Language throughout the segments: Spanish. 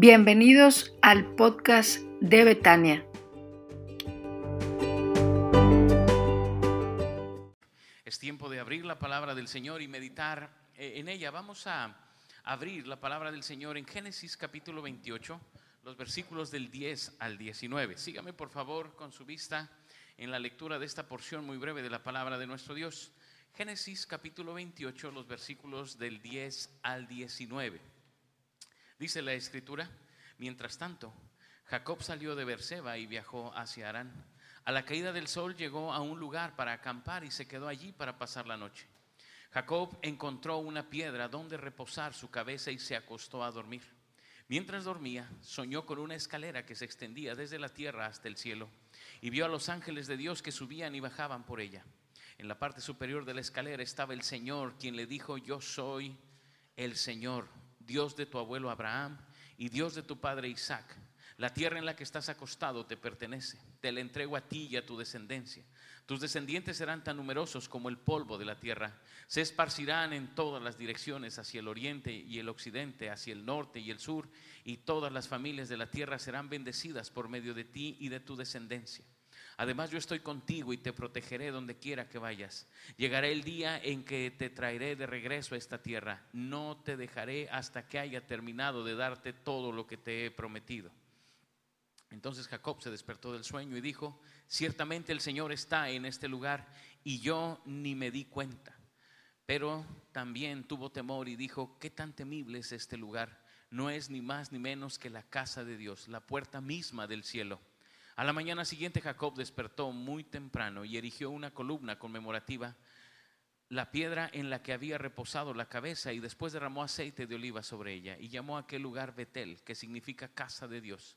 Bienvenidos al podcast de Betania. Es tiempo de abrir la palabra del Señor y meditar eh, en ella. Vamos a abrir la palabra del Señor en Génesis capítulo 28, los versículos del 10 al 19. Sígame por favor con su vista en la lectura de esta porción muy breve de la palabra de nuestro Dios. Génesis capítulo 28, los versículos del 10 al 19. Dice la escritura, mientras tanto, Jacob salió de Berseba y viajó hacia Arán. A la caída del sol llegó a un lugar para acampar y se quedó allí para pasar la noche. Jacob encontró una piedra donde reposar su cabeza y se acostó a dormir. Mientras dormía, soñó con una escalera que se extendía desde la tierra hasta el cielo y vio a los ángeles de Dios que subían y bajaban por ella. En la parte superior de la escalera estaba el Señor, quien le dijo, yo soy el Señor, Dios de tu abuelo Abraham y Dios de tu padre Isaac. La tierra en la que estás acostado te pertenece. Te la entrego a ti y a tu descendencia. Tus descendientes serán tan numerosos como el polvo de la tierra. Se esparcirán en todas las direcciones, hacia el oriente y el occidente, hacia el norte y el sur, y todas las familias de la tierra serán bendecidas por medio de ti y de tu descendencia. Además yo estoy contigo y te protegeré donde quiera que vayas. Llegará el día en que te traeré de regreso a esta tierra. No te dejaré hasta que haya terminado de darte todo lo que te he prometido. Entonces Jacob se despertó del sueño y dijo, ciertamente el Señor está en este lugar y yo ni me di cuenta. Pero también tuvo temor y dijo, ¿qué tan temible es este lugar? No es ni más ni menos que la casa de Dios, la puerta misma del cielo. A la mañana siguiente Jacob despertó muy temprano y erigió una columna conmemorativa, la piedra en la que había reposado la cabeza y después derramó aceite de oliva sobre ella y llamó a aquel lugar Betel, que significa casa de Dios,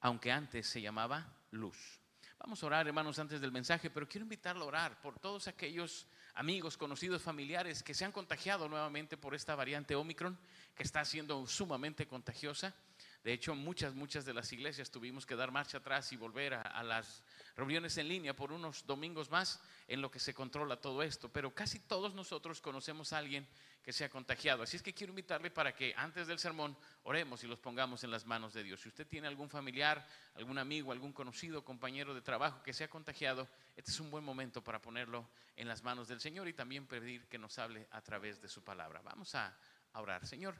aunque antes se llamaba luz. Vamos a orar, hermanos, antes del mensaje, pero quiero invitarlo a orar por todos aquellos amigos, conocidos, familiares que se han contagiado nuevamente por esta variante Omicron, que está siendo sumamente contagiosa. De hecho, muchas, muchas de las iglesias tuvimos que dar marcha atrás y volver a, las reuniones en línea por unos domingos más en lo que se controla todo esto. Pero casi todos nosotros conocemos a alguien que se ha contagiado. Así es que quiero invitarle para que antes del sermón oremos y los pongamos en las manos de Dios. Si usted tiene algún familiar, algún amigo, algún conocido, compañero de trabajo que se ha contagiado, este es un buen momento para ponerlo en las manos del Señor y también pedir que nos hable a través de su palabra. Vamos a orar. Señor,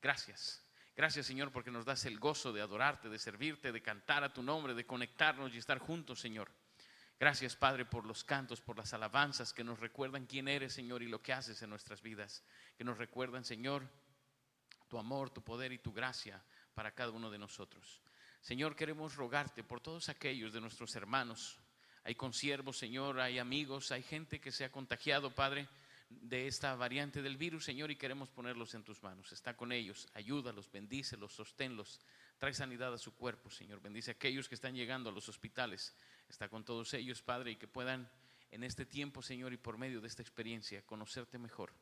gracias Gracias Señor porque nos das el gozo de adorarte, de servirte, de cantar a tu nombre, de conectarnos y estar juntos Señor. Gracias Padre por los cantos, por las alabanzas que nos recuerdan quién eres Señor y lo que haces en nuestras vidas. Que nos recuerdan Señor tu amor, tu poder y tu gracia para cada uno de nosotros. Señor, queremos rogarte por todos aquellos de nuestros hermanos. Hay consiervos, Señor, hay amigos, hay gente que se ha contagiado, Padre de esta variante del virus, Señor, y queremos ponerlos en tus manos. Está con ellos, ayúdalos, bendícelos, sosténlos, trae sanidad a su cuerpo, Señor. Bendice a aquellos que están llegando a los hospitales. Está con todos ellos, Padre, y que puedan en este tiempo, Señor, y por medio de esta experiencia, conocerte mejor.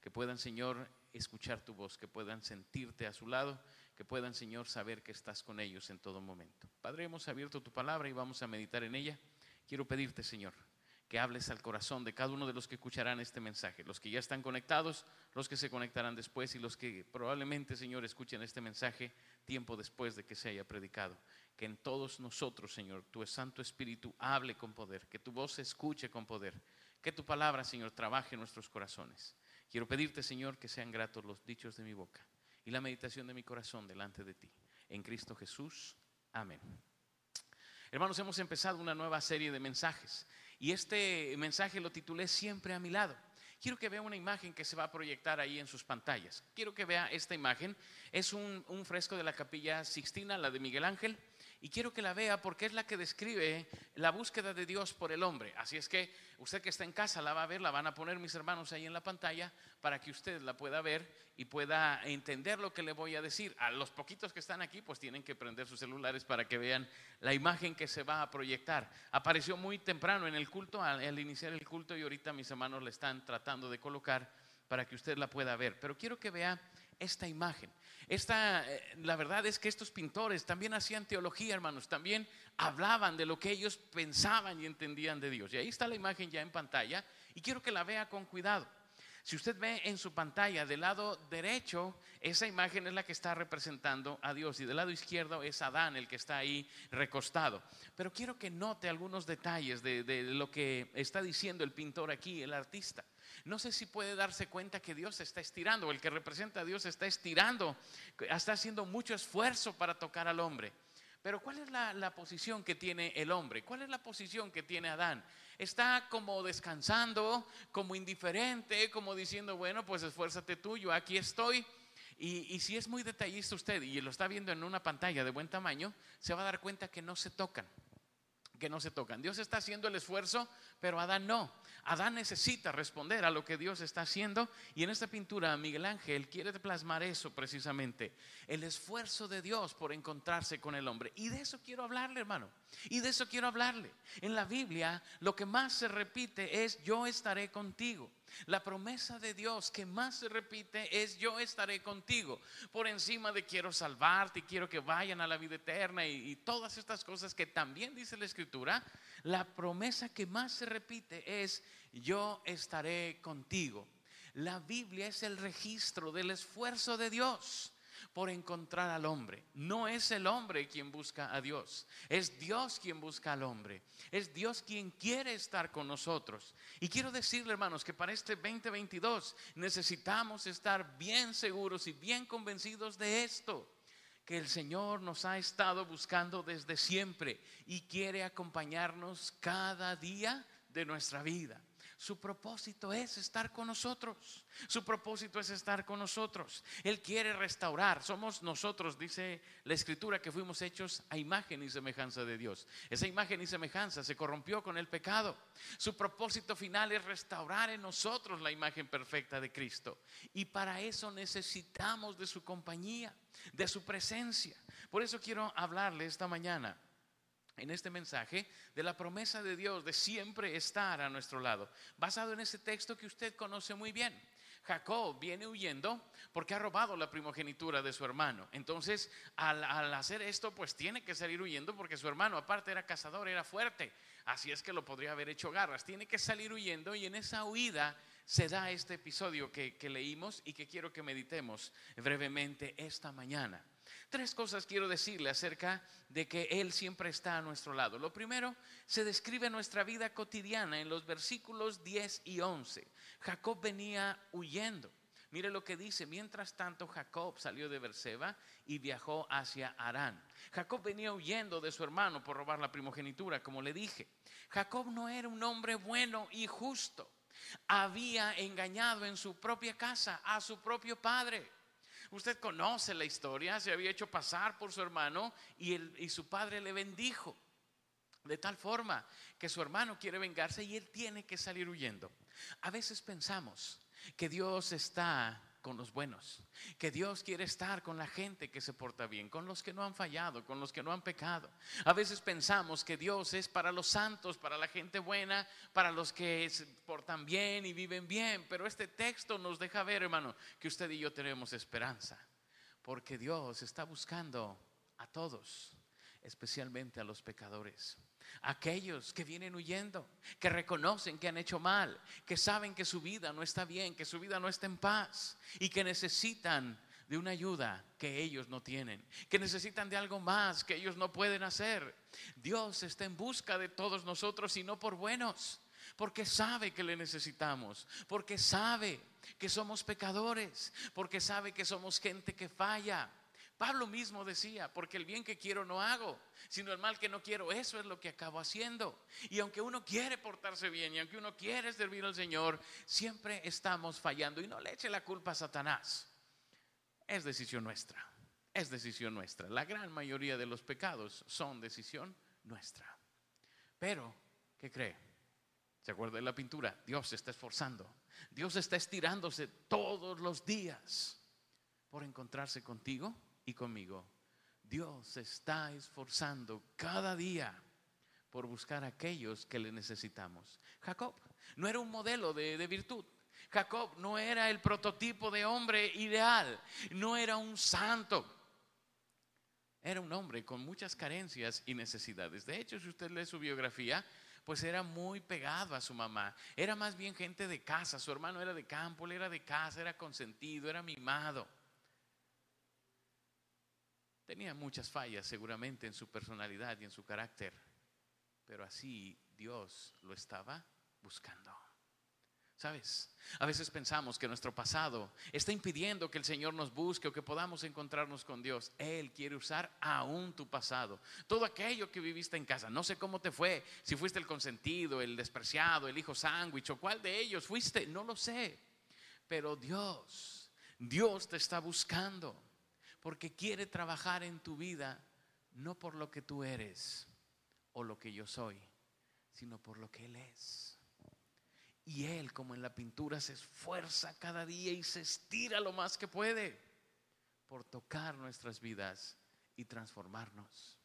Que puedan, Señor, escuchar tu voz, que puedan sentirte a su lado, que puedan, Señor, saber que estás con ellos en todo momento. Padre, hemos abierto tu palabra y vamos a meditar en ella. Quiero pedirte, Señor, que hables al corazón de cada uno de los que escucharán este mensaje, los que ya están conectados, los que se conectarán después y los que probablemente, Señor, escuchen este mensaje tiempo después de que se haya predicado. Que en todos nosotros, Señor, tu Santo Espíritu hable con poder, que tu voz se escuche con poder, que tu palabra, Señor, trabaje en nuestros corazones. Quiero pedirte, Señor, que sean gratos los dichos de mi boca y la meditación de mi corazón delante de ti. En Cristo Jesús. Amén. Hermanos, hemos empezado una nueva serie de mensajes y este mensaje lo titulé Siempre a mi lado. Quiero que vea una imagen que se va a proyectar ahí en sus pantallas. Quiero que vea esta imagen. Es un, fresco de la capilla Sixtina, la de Miguel Ángel y quiero que la vea porque es la que describe la búsqueda de Dios por el hombre. Así es que usted que está en casa la va a ver, la van a poner mis hermanos ahí en la pantalla para que usted la pueda ver y pueda entender lo que le voy a decir. A los poquitos que están aquí pues tienen que prender sus celulares para que vean la imagen que se va a proyectar. Apareció muy temprano en el culto, al, iniciar el culto y ahorita mis hermanos la están tratando de colocar para que usted la pueda ver. Pero quiero que vea esta imagen. Esta, eh, la verdad es que estos pintores también hacían teología, hermanos, también hablaban de lo que ellos pensaban y entendían de Dios. Y ahí está la imagen ya en pantalla y quiero que la vea con cuidado. Si usted ve en su pantalla del lado derecho, esa imagen es la que está representando a Dios y del lado izquierdo es Adán el que está ahí recostado. Pero quiero que note algunos detalles de, de lo que está diciendo el pintor aquí, el artista. No sé si puede darse cuenta que Dios está estirando, el que representa a Dios está estirando, está haciendo mucho esfuerzo para tocar al hombre. Pero ¿cuál es la, posición que tiene el hombre? ¿Cuál es la posición que tiene Adán? Está como descansando, como indiferente, como diciendo, bueno, pues esfuérzate tú, yo aquí estoy. Y, si es muy detallista usted y lo está viendo en una pantalla de buen tamaño, se va a dar cuenta que no se tocan que no se tocan. Dios está haciendo el esfuerzo, pero Adán no. Adán necesita responder a lo que Dios está haciendo y en esta pintura Miguel Ángel quiere plasmar eso precisamente, el esfuerzo de Dios por encontrarse con el hombre. Y de eso quiero hablarle, hermano. Y de eso quiero hablarle. En la Biblia lo que más se repite es yo estaré contigo. La promesa de Dios que más se repite es yo estaré contigo. Por encima de quiero salvarte y quiero que vayan a la vida eterna y, todas estas cosas que también dice la escritura, la promesa que más se repite es yo estaré contigo. La Biblia es el registro del esfuerzo de Dios por encontrar al hombre. No es el hombre quien busca a Dios, es Dios quien busca al hombre. Es Dios quien quiere estar con nosotros. Y quiero decirle, hermanos, que para este 2022 necesitamos estar bien seguros y bien convencidos de esto que el Señor nos ha estado buscando desde siempre y quiere acompañarnos cada día de nuestra vida. Su propósito es estar con nosotros. Su propósito es estar con nosotros. Él quiere restaurar. Somos nosotros, dice la escritura, que fuimos hechos a imagen y semejanza de Dios. Esa imagen y semejanza se corrompió con el pecado. Su propósito final es restaurar en nosotros la imagen perfecta de Cristo. Y para eso necesitamos de su compañía, de su presencia. Por eso quiero hablarle esta mañana en este mensaje de la promesa de Dios de siempre estar a nuestro lado, basado en ese texto que usted conoce muy bien. Jacob viene huyendo porque ha robado la primogenitura de su hermano. Entonces, al, hacer esto, pues tiene que salir huyendo porque su hermano, aparte era cazador, era fuerte. Así es que lo podría haber hecho garras. Tiene que salir huyendo y en esa huida se da este episodio que leímos y que quiero que meditemos brevemente esta mañana. Tres cosas quiero decirle acerca de que Él siempre está a nuestro lado. Lo primero, se describe nuestra vida cotidiana en los versículos 10 y 11. Jacob venía huyendo. Mire lo que dice, mientras tanto Jacob salió de Berseba y viajó hacia Arán. Jacob venía huyendo de su hermano por robar la primogenitura, como le dije. Jacob no era un hombre bueno y justo. Había engañado en su propia casa a su propio padre. Usted conoce la historia, se había hecho pasar por su hermano y, su padre le bendijo. De tal forma que su hermano quiere vengarse y él tiene que salir huyendo. A veces pensamos que Dios está con los buenos, que Dios quiere estar con la gente que se porta bien, con los que no han fallado, con los que no han pecado. A veces pensamos que Dios es para los santos, para la gente buena, para los que se portan bien y viven bien, pero este texto nos deja ver, hermano, que usted y yo tenemos esperanza, porque Dios está buscando a todos, especialmente a los pecadores. Aquellos que vienen huyendo, que reconocen que han hecho mal, que saben que su vida no está bien, que su vida no está en paz y que necesitan de una ayuda que ellos no tienen, que necesitan de algo más que ellos no pueden hacer. Dios está en busca de todos nosotros y no por buenos, porque sabe que le necesitamos, porque sabe que somos pecadores, porque sabe que somos gente que falla Pablo mismo decía, porque el bien que quiero no hago, sino el mal que no quiero, eso es lo que acabo haciendo. Y aunque uno quiere portarse bien y aunque uno quiere servir al Señor, siempre estamos fallando. Y no le eche la culpa a Satanás. Es decisión nuestra, es decisión nuestra. La gran mayoría de los pecados son decisión nuestra. Pero, ¿qué cree? ¿Se acuerda de la pintura? Dios se está esforzando. Dios está estirándose todos los días por encontrarse contigo y conmigo. Dios está esforzando cada día por buscar a aquellos que le necesitamos. Jacob no era un modelo de, de, virtud. Jacob no era el prototipo de hombre ideal. No era un santo. Era un hombre con muchas carencias y necesidades. De hecho, si usted lee su biografía, pues era muy pegado a su mamá. Era más bien gente de casa. Su hermano era de campo, él era de casa, era consentido, era mimado. Tenía muchas fallas seguramente en su personalidad y en su carácter, pero así Dios lo estaba buscando. ¿Sabes? A veces pensamos que nuestro pasado está impidiendo que el Señor nos busque o que podamos encontrarnos con Dios. Él quiere usar aún tu pasado. Todo aquello que viviste en casa. No sé cómo te fue. Si fuiste el consentido, el despreciado, el hijo sándwich o cuál de ellos fuiste. No lo sé. Pero Dios, Dios te está buscando. Porque quiere trabajar en tu vida no por lo que tú eres o lo que yo soy, sino por lo que Él es. Y Él, como en la pintura, se esfuerza cada día y se estira lo más que puede por tocar nuestras vidas y transformarnos.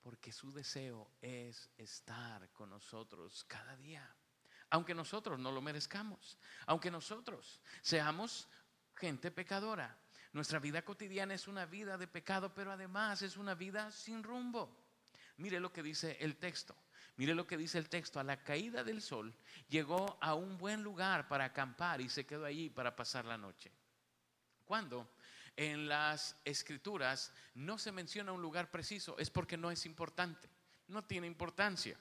Porque su deseo es estar con nosotros cada día. Aunque nosotros no lo merezcamos. Aunque nosotros seamos gente pecadora. Nuestra vida cotidiana es una vida de pecado, pero además es una vida sin rumbo. Mire lo que dice el texto. Mire lo que dice el texto, a la caída del sol llegó a un buen lugar para acampar y se quedó allí para pasar la noche. Cuando en las escrituras no se menciona un lugar preciso es porque no es importante, no tiene importancia.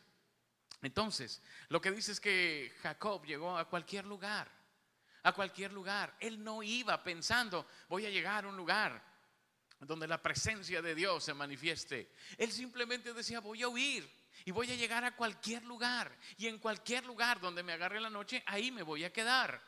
Entonces, lo que dice es que Jacob llegó a cualquier lugar, a cualquier lugar. Él no iba pensando, voy a llegar a un lugar donde la presencia de Dios se manifieste. Él simplemente decía, voy a huir y voy a llegar a cualquier lugar. Y en cualquier lugar donde me agarre la noche, ahí me voy a quedar.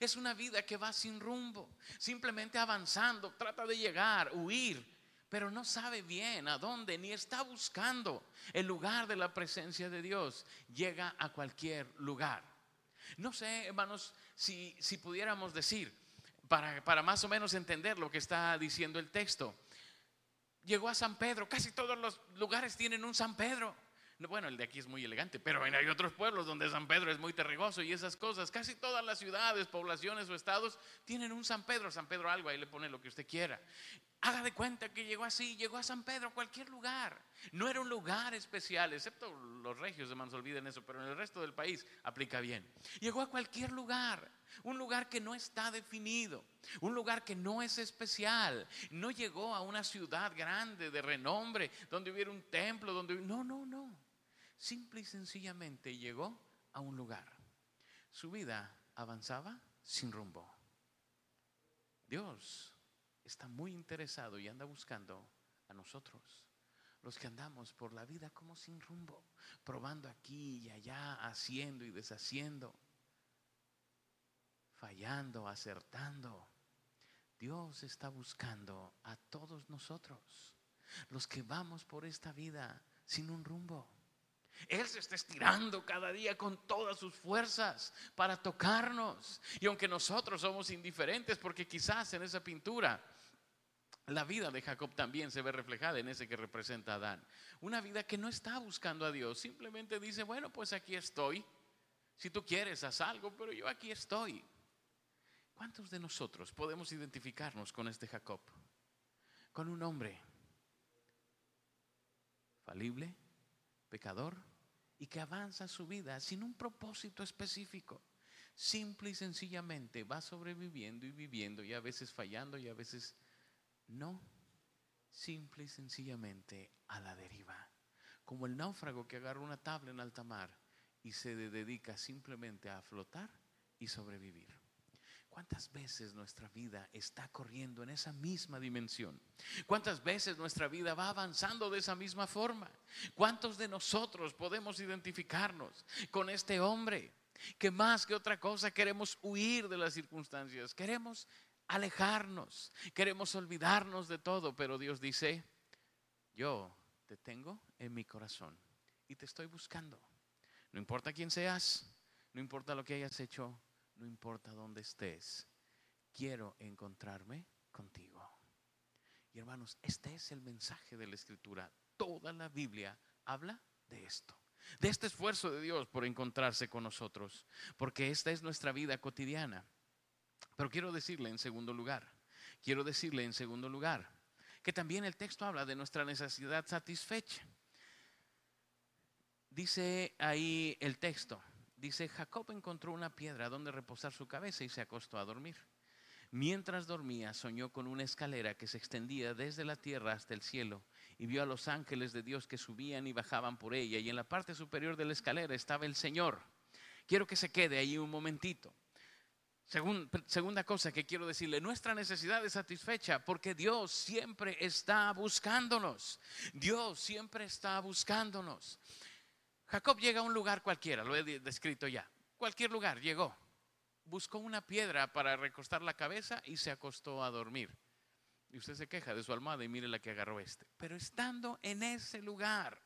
Es una vida que va sin rumbo, simplemente avanzando, trata de llegar, huir, pero no sabe bien a dónde, ni está buscando el lugar de la presencia de Dios. Llega a cualquier lugar. No sé, hermanos, si, si pudiéramos decir, para, para más o menos entender lo que está diciendo el texto, llegó a San Pedro, casi todos los lugares tienen un San Pedro. Bueno, el de aquí es muy elegante, pero hay otros pueblos donde San Pedro es muy terrigoso y esas cosas. Casi todas las ciudades, poblaciones o estados tienen un San Pedro. San Pedro algo, ahí le pone lo que usted quiera. Haga de cuenta que llegó así, llegó a San Pedro, cualquier lugar. No era un lugar especial, excepto los regios, se olviden eso, pero en el resto del país aplica bien. Llegó a cualquier lugar, un lugar que no está definido, un lugar que no es especial. No llegó a una ciudad grande de renombre, donde hubiera un templo, donde... No, no, no. Simple y sencillamente llegó a un lugar. Su vida avanzaba sin rumbo. Dios está muy interesado y anda buscando a nosotros, los que andamos por la vida como sin rumbo, probando aquí y allá, haciendo y deshaciendo, fallando, acertando. Dios está buscando a todos nosotros, los que vamos por esta vida sin un rumbo. Él se está estirando cada día con todas sus fuerzas para tocarnos. Y aunque nosotros somos indiferentes, porque quizás en esa pintura la vida de Jacob también se ve reflejada en ese que representa a Adán. Una vida que no está buscando a Dios, simplemente dice, bueno, pues aquí estoy. Si tú quieres, haz algo, pero yo aquí estoy. ¿Cuántos de nosotros podemos identificarnos con este Jacob? Con un hombre falible, pecador y que avanza su vida sin un propósito específico. Simple y sencillamente va sobreviviendo y viviendo y a veces fallando y a veces no. Simple y sencillamente a la deriva. Como el náufrago que agarra una tabla en alta mar y se dedica simplemente a flotar y sobrevivir. ¿Cuántas veces nuestra vida está corriendo en esa misma dimensión? ¿Cuántas veces nuestra vida va avanzando de esa misma forma? ¿Cuántos de nosotros podemos identificarnos con este hombre que más que otra cosa queremos huir de las circunstancias? Queremos alejarnos, queremos olvidarnos de todo, pero Dios dice, yo te tengo en mi corazón y te estoy buscando. No importa quién seas, no importa lo que hayas hecho, no importa dónde estés, quiero encontrarme contigo. Y hermanos, este es el mensaje de la escritura. Toda la Biblia habla de esto, de este esfuerzo de Dios por encontrarse con nosotros, porque esta es nuestra vida cotidiana. Pero quiero decirle en segundo lugar, quiero decirle en segundo lugar, que también el texto habla de nuestra necesidad satisfecha. Dice ahí el texto, dice, Jacob encontró una piedra donde reposar su cabeza y se acostó a dormir. Mientras dormía, soñó con una escalera que se extendía desde la tierra hasta el cielo y vio a los ángeles de Dios que subían y bajaban por ella y en la parte superior de la escalera estaba el Señor. Quiero que se quede ahí un momentito. segunda cosa que quiero decirle, nuestra necesidad es satisfecha porque Dios siempre está buscándonos. Dios siempre está buscándonos. Jacob llega a un lugar cualquiera, lo he descrito ya. Cualquier lugar llegó. Buscó una piedra para recostar la cabeza y se acostó a dormir. Y usted se queja de su almohada y mire la que agarró este. Pero estando en ese lugar,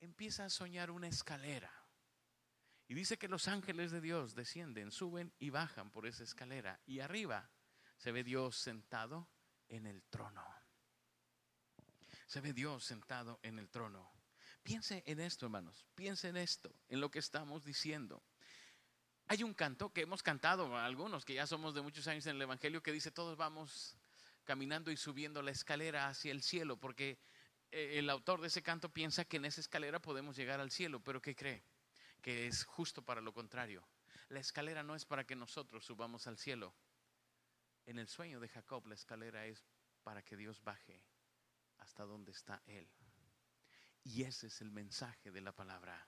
empieza a soñar una escalera. Y dice que los ángeles de Dios descienden, suben y bajan por esa escalera. Y arriba se ve Dios sentado en el trono. Se ve Dios sentado en el trono. Piense en esto, hermanos. Piense en esto, en lo que estamos diciendo. Hay un canto que hemos cantado algunos que ya somos de muchos años en el Evangelio que dice todos vamos caminando y subiendo la escalera hacia el cielo, porque eh, el autor de ese canto piensa que en esa escalera podemos llegar al cielo, pero ¿qué cree? Que es justo para lo contrario. La escalera no es para que nosotros subamos al cielo. En el sueño de Jacob la escalera es para que Dios baje hasta donde está Él. Y ese es el mensaje de la palabra.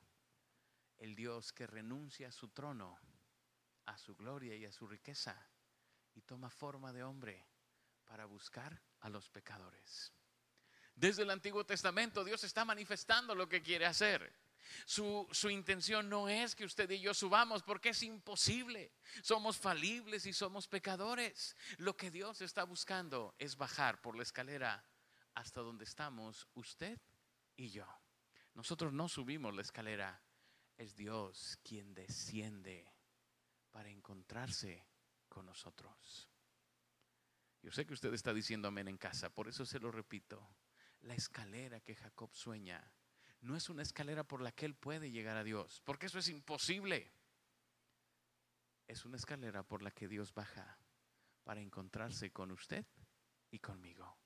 El Dios que renuncia a su trono, a su gloria y a su riqueza y toma forma de hombre para buscar a los pecadores. Desde el Antiguo Testamento Dios está manifestando lo que quiere hacer. Su, su, intención no es que usted y yo subamos porque es imposible. Somos falibles y somos pecadores. Lo que Dios está buscando es bajar por la escalera hasta donde estamos usted y yo. Nosotros no subimos la escalera. Es Dios quien desciende para encontrarse con nosotros. Yo sé que usted está diciendo amén en casa, por eso se lo repito. La escalera que Jacob sueña no es una escalera por la que él puede llegar a Dios, porque eso es imposible. Es una escalera por la que Dios baja para encontrarse con usted y conmigo.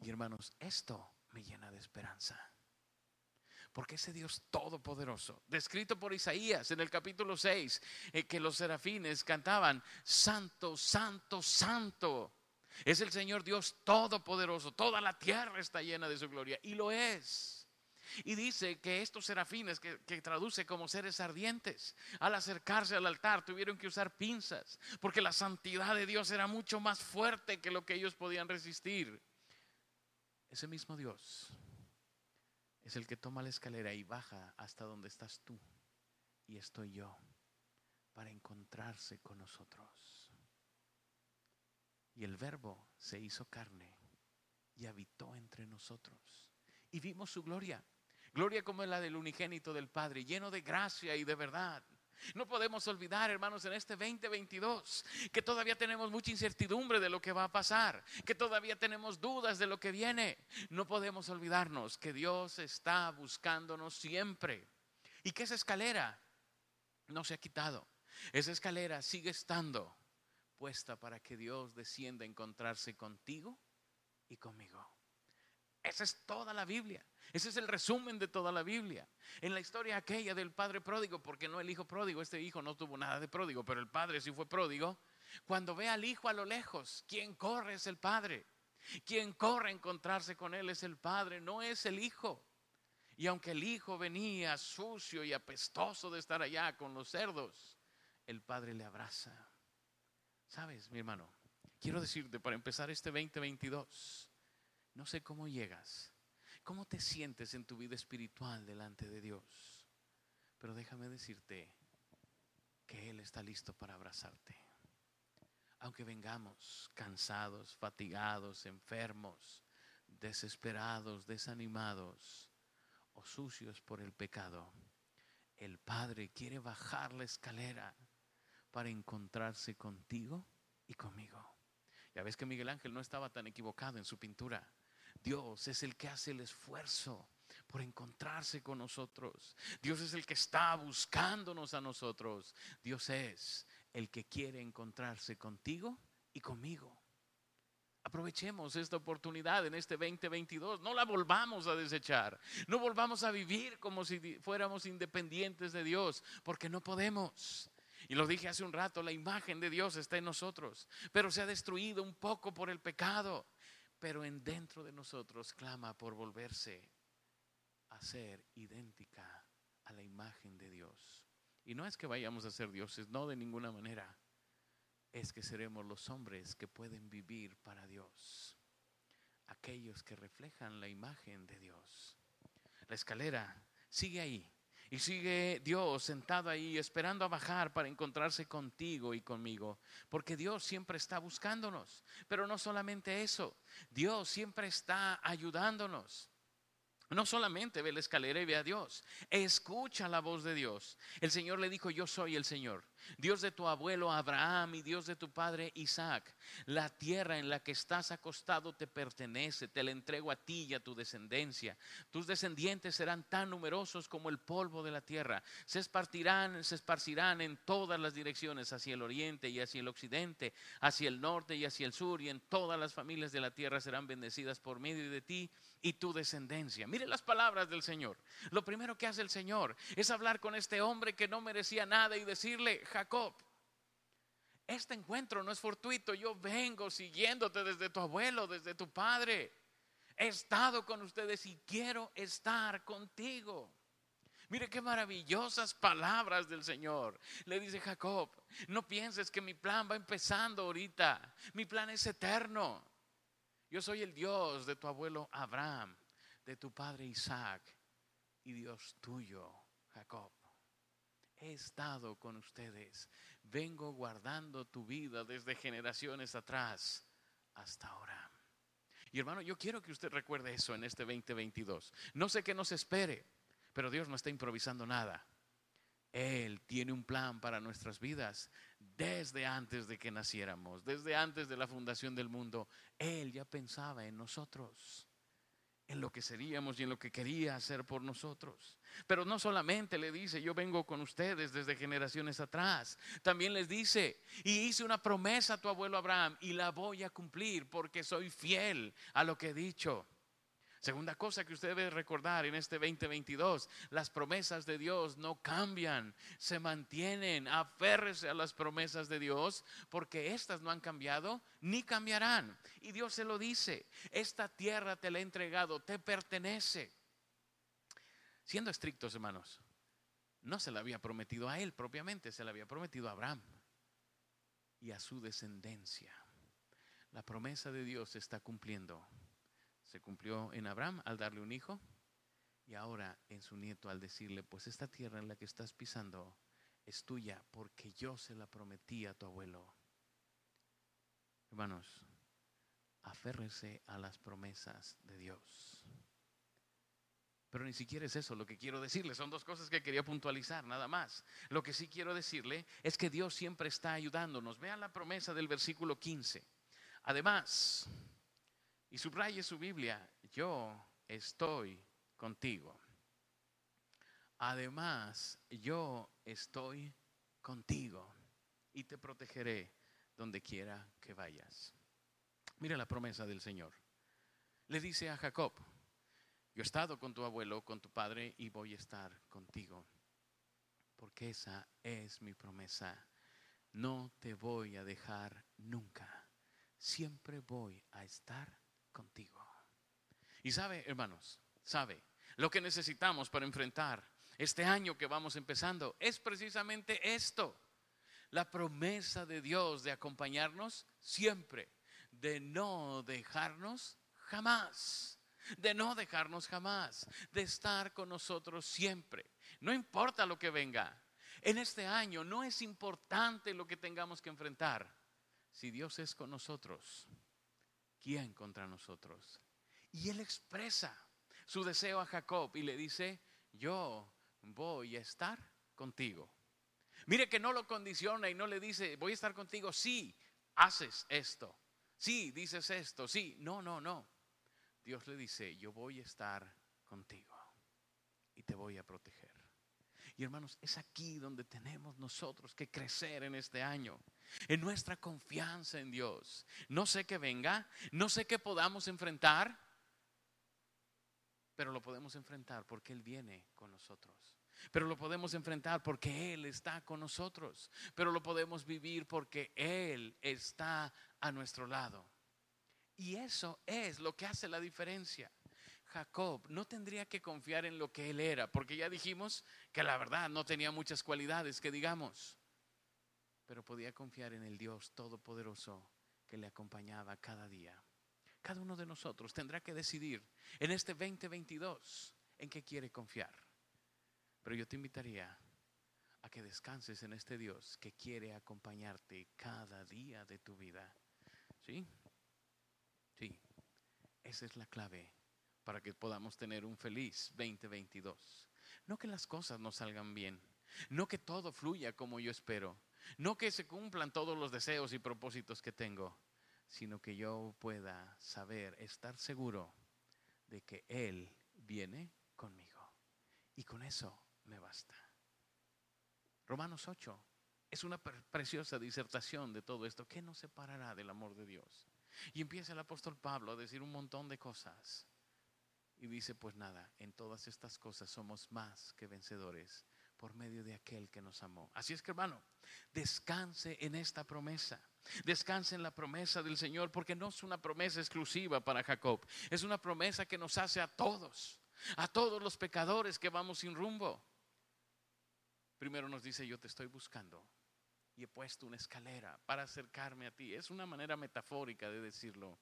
Y hermanos, esto me llena de esperanza. Porque ese Dios todopoderoso, descrito por Isaías en el capítulo 6, eh, que los serafines cantaban, Santo, Santo, Santo, es el Señor Dios Todopoderoso. Toda la tierra está llena de su gloria. Y lo es. Y dice que estos serafines, que, traduce como seres ardientes, al acercarse al altar tuvieron que usar pinzas, porque la santidad de Dios era mucho más fuerte que lo que ellos podían resistir. Ese mismo Dios es el que toma la escalera y baja hasta donde estás tú y estoy yo para encontrarse con nosotros. Y el verbo se hizo carne y habitó entre nosotros. Y vimos su gloria. Gloria como la del unigénito del Padre, lleno de gracia y de verdad. No podemos olvidar, hermanos, en este 2022, que todavía tenemos mucha incertidumbre de lo que va a pasar, que todavía tenemos dudas de lo que viene. No podemos olvidarnos que Dios está buscándonos siempre y que esa escalera no se ha quitado. Esa escalera sigue estando puesta para que Dios descienda a encontrarse contigo y conmigo. Esa es toda la Biblia. Ese es el resumen de toda la Biblia. En la historia aquella del padre pródigo, porque no el hijo pródigo, este hijo no tuvo nada de pródigo, pero el padre sí fue pródigo. Cuando ve al hijo a lo lejos, quien corre es el padre. Quien corre a encontrarse con él es el padre, no es el hijo. Y aunque el hijo venía sucio y apestoso de estar allá con los cerdos, el padre le abraza Sabes, mi hermano, quiero decirte para empezar este 2022, no sé cómo llegas, cómo te sientes en tu vida espiritual delante de Dios, pero déjame decirte que Él está listo para abrazarte. Aunque vengamos cansados, fatigados, enfermos, desesperados, desanimados o sucios por el pecado, el Padre quiere bajar la escalera para encontrarse contigo y conmigo. Ves que Miguel Ángel no estaba tan equivocado en su pintura. Dios es el que hace el esfuerzo por encontrarse con nosotros. Dios es el que está buscándonos a nosotros. Dios es el que quiere encontrarse contigo y conmigo. Aprovechemos esta oportunidad en este 2022. No la volvamos a desechar. No volvamos a vivir como si fuéramos independientes de Dios, porque no podemos. Y lo dije hace un rato, la imagen de Dios está en nosotros, pero se ha destruido un poco por el pecado. Pero en dentro de nosotros clama por volverse a ser idéntica a la imagen de Dios. Y no es que vayamos a ser dioses, no de ninguna manera es que seremos los hombres que pueden vivir para Dios, aquellos que reflejan la imagen de Dios. La escalera sigue ahí y sigue Dios sentado ahí esperando a bajar para encontrarse contigo y conmigo, porque Dios siempre está buscándonos, pero no solamente eso, Dios siempre está ayudándonos. No solamente ve la escalera y ve a Dios, escucha la voz de Dios. El Señor le dijo, yo soy el Señor. Dios de tu abuelo Abraham y Dios de tu padre Isaac. La tierra en la que estás acostado te pertenece, te la entrego a ti y a tu descendencia. Tus descendientes serán tan numerosos como el polvo de la tierra. Se esparcirán, se esparcirán en todas las direcciones, hacia el oriente y hacia el occidente, hacia el norte y hacia el sur, y en todas las familias de la tierra serán bendecidas por medio de ti y tu descendencia. Mire las palabras del Señor. Lo primero que hace el Señor es hablar con este hombre que no merecía nada y decirle, Jacob, este encuentro no es fortuito, yo vengo siguiéndote desde tu abuelo, desde tu padre. He estado con ustedes y quiero estar contigo. Mire qué maravillosas palabras del Señor. Le dice Jacob, no pienses que mi plan va empezando ahorita. Mi plan es eterno. Yo soy el Dios de tu abuelo Abraham, de tu padre Isaac y Dios tuyo, Jacob he estado con ustedes. Vengo guardando tu vida desde generaciones atrás hasta ahora. Y hermano, yo quiero que usted recuerde eso en este 2022. No sé qué nos espere, pero Dios no está improvisando nada. Él tiene un plan para nuestras vidas desde antes de que naciéramos, desde antes de la fundación del mundo. Él ya pensaba en nosotros en lo que seríamos y en lo que quería hacer por nosotros. Pero no solamente le dice, yo vengo con ustedes desde generaciones atrás, también les dice, y hice una promesa a tu abuelo Abraham y la voy a cumplir porque soy fiel a lo que he dicho. Segunda cosa que usted debe recordar en este 2022, las promesas de Dios no cambian, se mantienen, aférrese a las promesas de Dios, porque estas no han cambiado ni cambiarán. Y Dios se lo dice, esta tierra te la he entregado, te pertenece. Siendo estrictos, hermanos, no se la había prometido a él propiamente, se la había prometido a Abraham y a su descendencia. La promesa de Dios se está cumpliendo se cumplió en Abraham al darle un hijo y ahora en su nieto al decirle, pues esta tierra en la que estás pisando es tuya porque yo se la prometí a tu abuelo. Hermanos, aférrese a las promesas de Dios. Pero ni siquiera es eso lo que quiero decirle. Son dos cosas que quería puntualizar, nada más. Lo que sí quiero decirle es que Dios siempre está ayudándonos. Vean la promesa del versículo 15. Además, y subraye su Biblia, yo estoy contigo. Además, yo estoy contigo y te protegeré donde quiera que vayas. Mira la promesa del Señor. Le dice a Jacob, yo he estado con tu abuelo, con tu padre y voy a estar contigo. Porque esa es mi promesa. No te voy a dejar nunca. Siempre voy a estar contigo. Y sabe, hermanos, sabe, lo que necesitamos para enfrentar este año que vamos empezando es precisamente esto. La promesa de Dios de acompañarnos siempre, de no dejarnos jamás, de no dejarnos jamás, de estar con nosotros siempre. No importa lo que venga. En este año no es importante lo que tengamos que enfrentar. Si Dios es con nosotros, ¿quién contra nosotros? Y él expresa su deseo a Jacob y le dice, yo voy a estar contigo. Mire que no lo condiciona y no le dice, voy a estar contigo si haces esto, si dices esto, sí, no, no, no. Dios le dice, yo voy a estar contigo y te voy a proteger. Y hermanos, es aquí donde tenemos nosotros que crecer en este año, en nuestra confianza en Dios. No sé qué venga, no sé qué podamos enfrentar, pero lo podemos enfrentar porque Él viene con nosotros. Pero lo podemos enfrentar porque Él está con nosotros. Pero lo podemos vivir porque Él está a nuestro lado. Y eso es lo que hace la diferencia. Jacob no tendría que confiar en lo que él era, porque ya dijimos que la verdad no tenía muchas cualidades, que digamos, pero podía confiar en el Dios Todopoderoso que le acompañaba cada día. Cada uno de nosotros tendrá que decidir en este 2022 en qué quiere confiar. Pero yo te invitaría a que descanses en este Dios que quiere acompañarte cada día de tu vida. ¿Sí? Sí, esa es la clave para que podamos tener un feliz 2022. No que las cosas no salgan bien, no que todo fluya como yo espero, no que se cumplan todos los deseos y propósitos que tengo, sino que yo pueda saber, estar seguro de que Él viene conmigo. Y con eso me basta. Romanos 8 es una preciosa disertación de todo esto. ¿Qué nos separará del amor de Dios? Y empieza el apóstol Pablo a decir un montón de cosas. Y dice, pues nada, en todas estas cosas somos más que vencedores por medio de aquel que nos amó. Así es que hermano, descanse en esta promesa. Descanse en la promesa del Señor porque no es una promesa exclusiva para Jacob. Es una promesa que nos hace a todos, a todos los pecadores que vamos sin rumbo. Primero nos dice, yo te estoy buscando y he puesto una escalera para acercarme a ti. Es una manera metafórica de decirlo.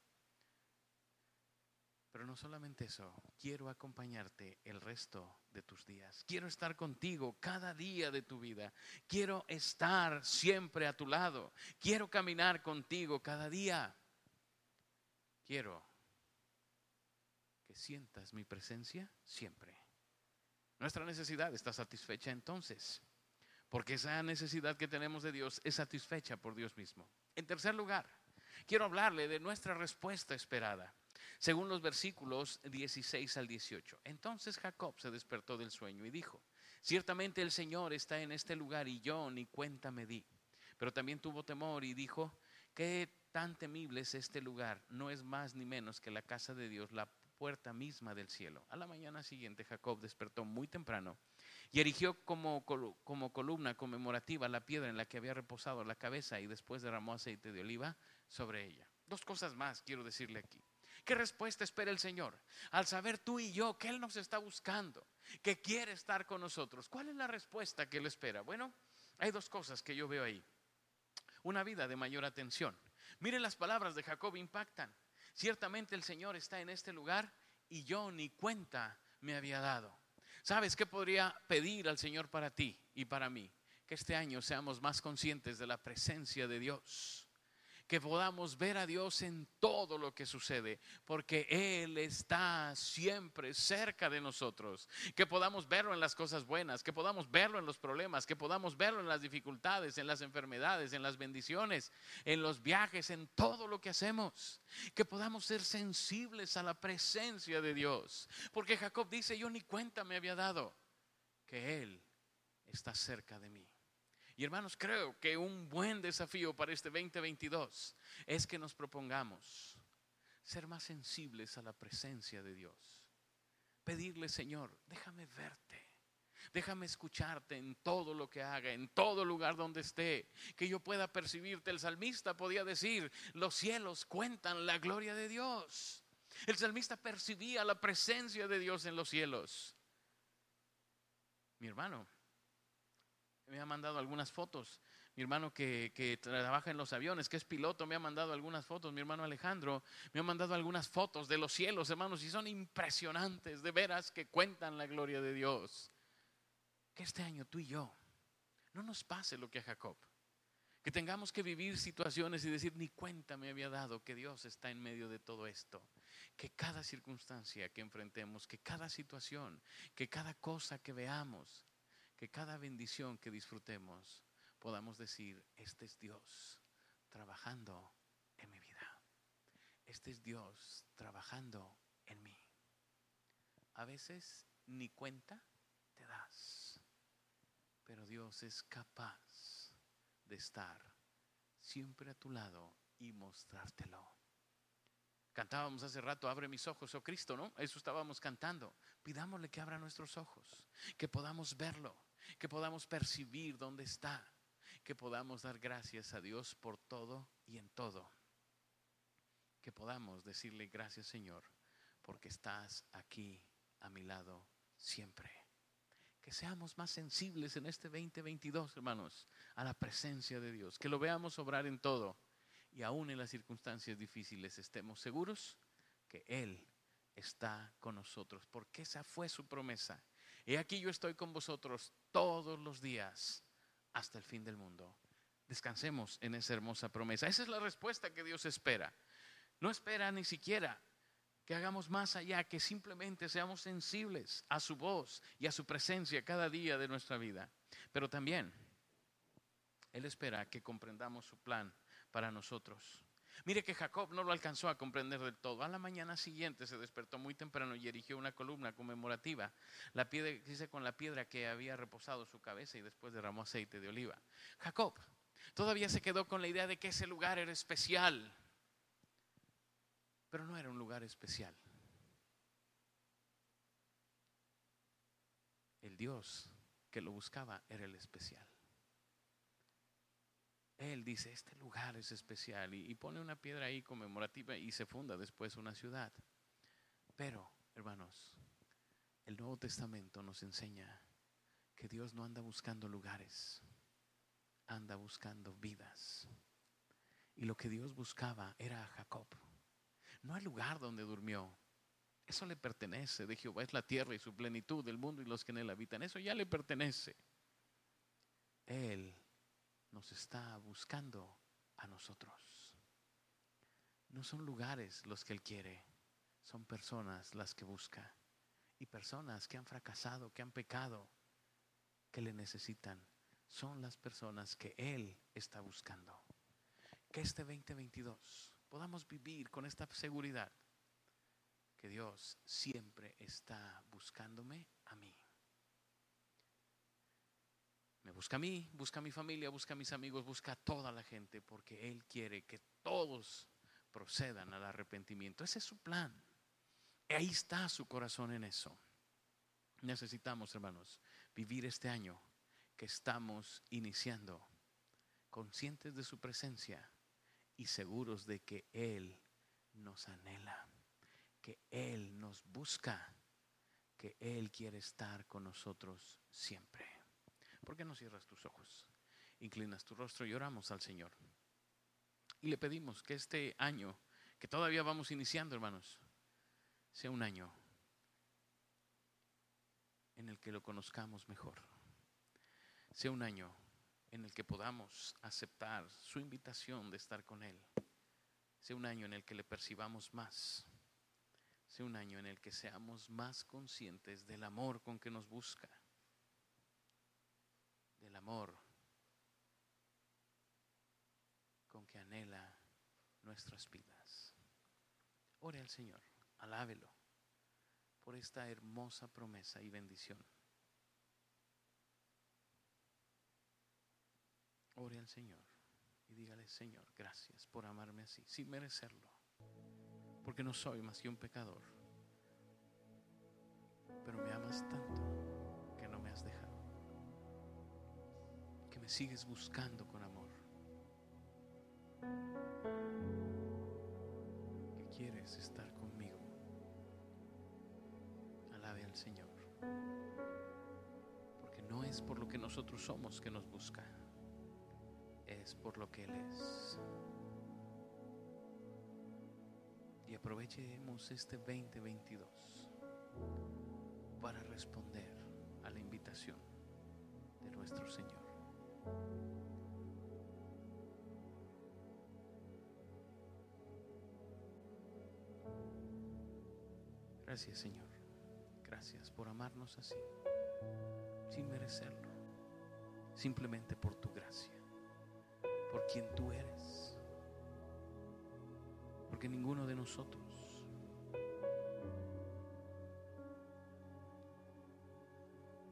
Pero no solamente eso, quiero acompañarte el resto de tus días. Quiero estar contigo cada día de tu vida. Quiero estar siempre a tu lado. Quiero caminar contigo cada día. Quiero que sientas mi presencia siempre. Nuestra necesidad está satisfecha entonces. Porque esa necesidad que tenemos de Dios es satisfecha por Dios mismo. En tercer lugar, quiero hablarle de nuestra respuesta esperada. Según los versículos 16 al 18. Entonces Jacob se despertó del sueño y dijo, ciertamente el Señor está en este lugar y yo ni cuenta me di. Pero también tuvo temor y dijo, qué tan temible es este lugar, no es más ni menos que la casa de Dios, la puerta misma del cielo. A la mañana siguiente Jacob despertó muy temprano y erigió como, como columna conmemorativa la piedra en la que había reposado la cabeza y después derramó aceite de oliva sobre ella. Dos cosas más quiero decirle aquí. ¿Qué respuesta espera el Señor? Al saber tú y yo que Él nos está buscando, que quiere estar con nosotros. ¿Cuál es la respuesta que Él espera? Bueno, hay dos cosas que yo veo ahí. Una vida de mayor atención. Miren las palabras de Jacob impactan. Ciertamente el Señor está en este lugar y yo ni cuenta me había dado. ¿Sabes qué podría pedir al Señor para ti y para mí? Que este año seamos más conscientes de la presencia de Dios que podamos ver a Dios en todo lo que sucede, porque Él está siempre cerca de nosotros, que podamos verlo en las cosas buenas, que podamos verlo en los problemas, que podamos verlo en las dificultades, en las enfermedades, en las bendiciones, en los viajes, en todo lo que hacemos, que podamos ser sensibles a la presencia de Dios, porque Jacob dice, yo ni cuenta me había dado que Él está cerca de mí. Y hermanos, creo que un buen desafío para este 2022 es que nos propongamos ser más sensibles a la presencia de Dios. Pedirle, Señor, déjame verte. Déjame escucharte en todo lo que haga, en todo lugar donde esté, que yo pueda percibirte. El salmista podía decir, los cielos cuentan la gloria de Dios. El salmista percibía la presencia de Dios en los cielos. Mi hermano, me ha mandado algunas fotos. Mi hermano que, que, trabaja en los aviones, que es piloto, me ha mandado algunas fotos. Mi hermano Alejandro me ha mandado algunas fotos de los cielos, hermanos, y son impresionantes, de veras, que cuentan la gloria de Dios. Que este año tú y yo no nos pase lo que a Jacob. Que tengamos que vivir situaciones y decir, ni cuenta me había dado que Dios está en medio de todo esto. Que cada circunstancia que enfrentemos, que cada situación, que cada cosa que veamos, que cada bendición que disfrutemos podamos decir, este es Dios trabajando en mi vida. Este es Dios trabajando en mí. A veces ni cuenta te das. pero Dios es capaz de estar siempre a tu lado y mostrártelo. Cantábamos hace rato, abre mis ojos, oh Cristo, ¿no? Eso estábamos cantando. Pidámosle que abra nuestros ojos, que podamos verlo, que podamos percibir dónde está, que podamos dar gracias a Dios por todo y en todo. Que podamos decirle gracias Señor, porque estás aquí a mi lado siempre. Que seamos más sensibles en este 2022, hermanos, a la presencia de Dios. Que lo veamos obrar en todo y aún en las circunstancias difíciles estemos seguros que Él está con nosotros, porque esa fue su promesa. Y aquí yo estoy con vosotros todos los días hasta el fin del mundo. Descansemos en esa hermosa promesa. Esa es la respuesta que Dios espera. No espera ni siquiera que hagamos más allá, que simplemente seamos sensibles a su voz y a su presencia cada día de nuestra vida. Pero también Él espera que comprendamos su plan para nosotros. Mire que Jacob no lo alcanzó a comprender del todo. A la mañana siguiente se despertó muy temprano y erigió una columna conmemorativa. La piedra, con la piedra que había reposado su cabeza y después derramó aceite de oliva. Jacob todavía se quedó con la idea de que ese lugar era especial. Pero no era un lugar especial. El Dios que lo buscaba era el especial. Él dice, este lugar es especial y, pone una piedra ahí conmemorativa y se funda después una ciudad. Pero, hermanos, el Nuevo Testamento nos enseña que Dios no anda buscando lugares, anda buscando vidas. Y lo que Dios buscaba era a Jacob. No el lugar donde durmió. Eso le pertenece. De Jehová es la tierra y su plenitud, el mundo y los que en él habitan. Eso ya le pertenece. Él nos está buscando a nosotros. No son lugares los que Él quiere, son personas las que busca. Y personas que han fracasado, que han pecado, que le necesitan, son las personas que Él está buscando. Que este 2022 podamos vivir con esta seguridad que Dios siempre está buscándome a mí. Me busca a mí, busca a mi familia, busca a mis amigos, busca a toda la gente, porque Él quiere que todos procedan al arrepentimiento. Ese es su plan. Ahí está su corazón en eso. Necesitamos, hermanos, vivir este año que estamos iniciando, conscientes de su presencia y seguros de que Él nos anhela, que Él nos busca, que Él quiere estar con nosotros siempre. ¿Por qué no cierras tus ojos? Inclinas tu rostro y oramos al Señor. Y le pedimos que este año, que todavía vamos iniciando, hermanos, sea un año en el que lo conozcamos mejor. Sea un año en el que podamos aceptar su invitación de estar con Él. Sea un año en el que le percibamos más. Sea un año en el que seamos más conscientes del amor con que nos busca del amor con que anhela nuestras vidas. Ore al Señor, alábelo por esta hermosa promesa y bendición. Ore al Señor y dígale, Señor, gracias por amarme así, sin merecerlo, porque no soy más que un pecador, pero me amas tanto sigues buscando con amor. Que quieres estar conmigo. Alabe al Señor. Porque no es por lo que nosotros somos que nos busca. Es por lo que Él es. Y aprovechemos este 2022 para responder a la invitación de nuestro Señor. Gracias Señor. Gracias por amarnos así, sin merecerlo, simplemente por tu gracia, por quien tú eres, porque ninguno de nosotros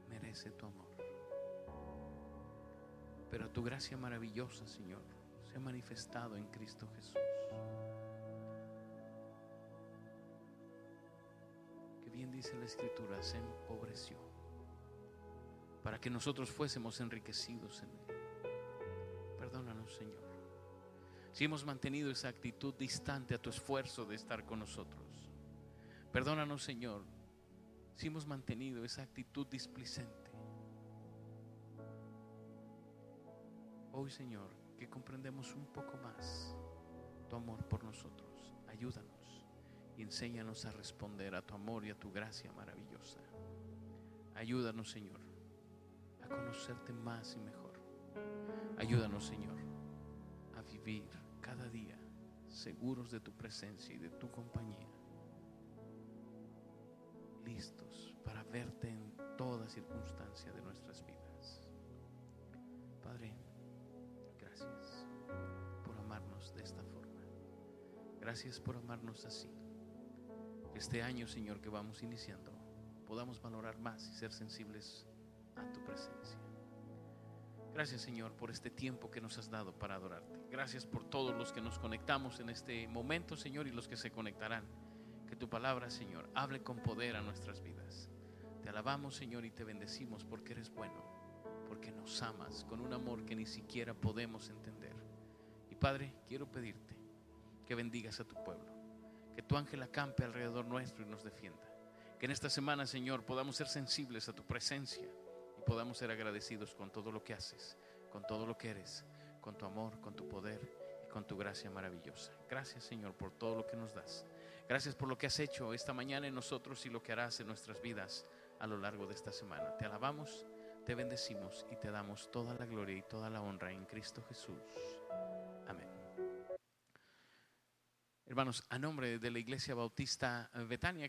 merece tu amor. Pero tu gracia maravillosa, Señor, se ha manifestado en Cristo Jesús. Que bien dice la Escritura, se empobreció para que nosotros fuésemos enriquecidos en Él. Perdónanos, Señor. Si hemos mantenido esa actitud distante a tu esfuerzo de estar con nosotros. Perdónanos, Señor, si hemos mantenido esa actitud displicente. Hoy, Señor, que comprendemos un poco más tu amor por nosotros. Ayúdanos y enséñanos a responder a tu amor y a tu gracia maravillosa. Ayúdanos, Señor, a conocerte más y mejor. Ayúdanos, Señor, a vivir cada día seguros de tu presencia y de tu compañía listos para verte en toda circunstancia de nuestras vidas. Gracias por amarnos así. Este año, Señor, que vamos iniciando, podamos valorar más y ser sensibles a tu presencia. Gracias, Señor, por este tiempo que nos has dado para adorarte. Gracias por todos los que nos conectamos en este momento, Señor, y los que se conectarán que tu palabra, Señor, hable con poder a nuestras vidas. Te alabamos, Señor, y te bendecimos porque eres bueno, porque nos amas con un amor que ni siquiera podemos entender. Y Padre, quiero pedirte que bendigas a tu pueblo, que tu ángel acampe alrededor nuestro y nos defienda. Que en esta semana, Señor, podamos ser sensibles a tu presencia y podamos ser agradecidos con todo lo que haces, con todo lo que eres, con tu amor, con tu poder y con tu gracia maravillosa. Gracias, Señor, por todo lo que nos das. Gracias por lo que has hecho esta mañana en nosotros y lo que harás en nuestras vidas a lo largo de esta semana. Te alabamos, te bendecimos y te damos toda la gloria y toda la honra en Cristo Jesús. Hermanos, a nombre de la Iglesia Bautista Betania,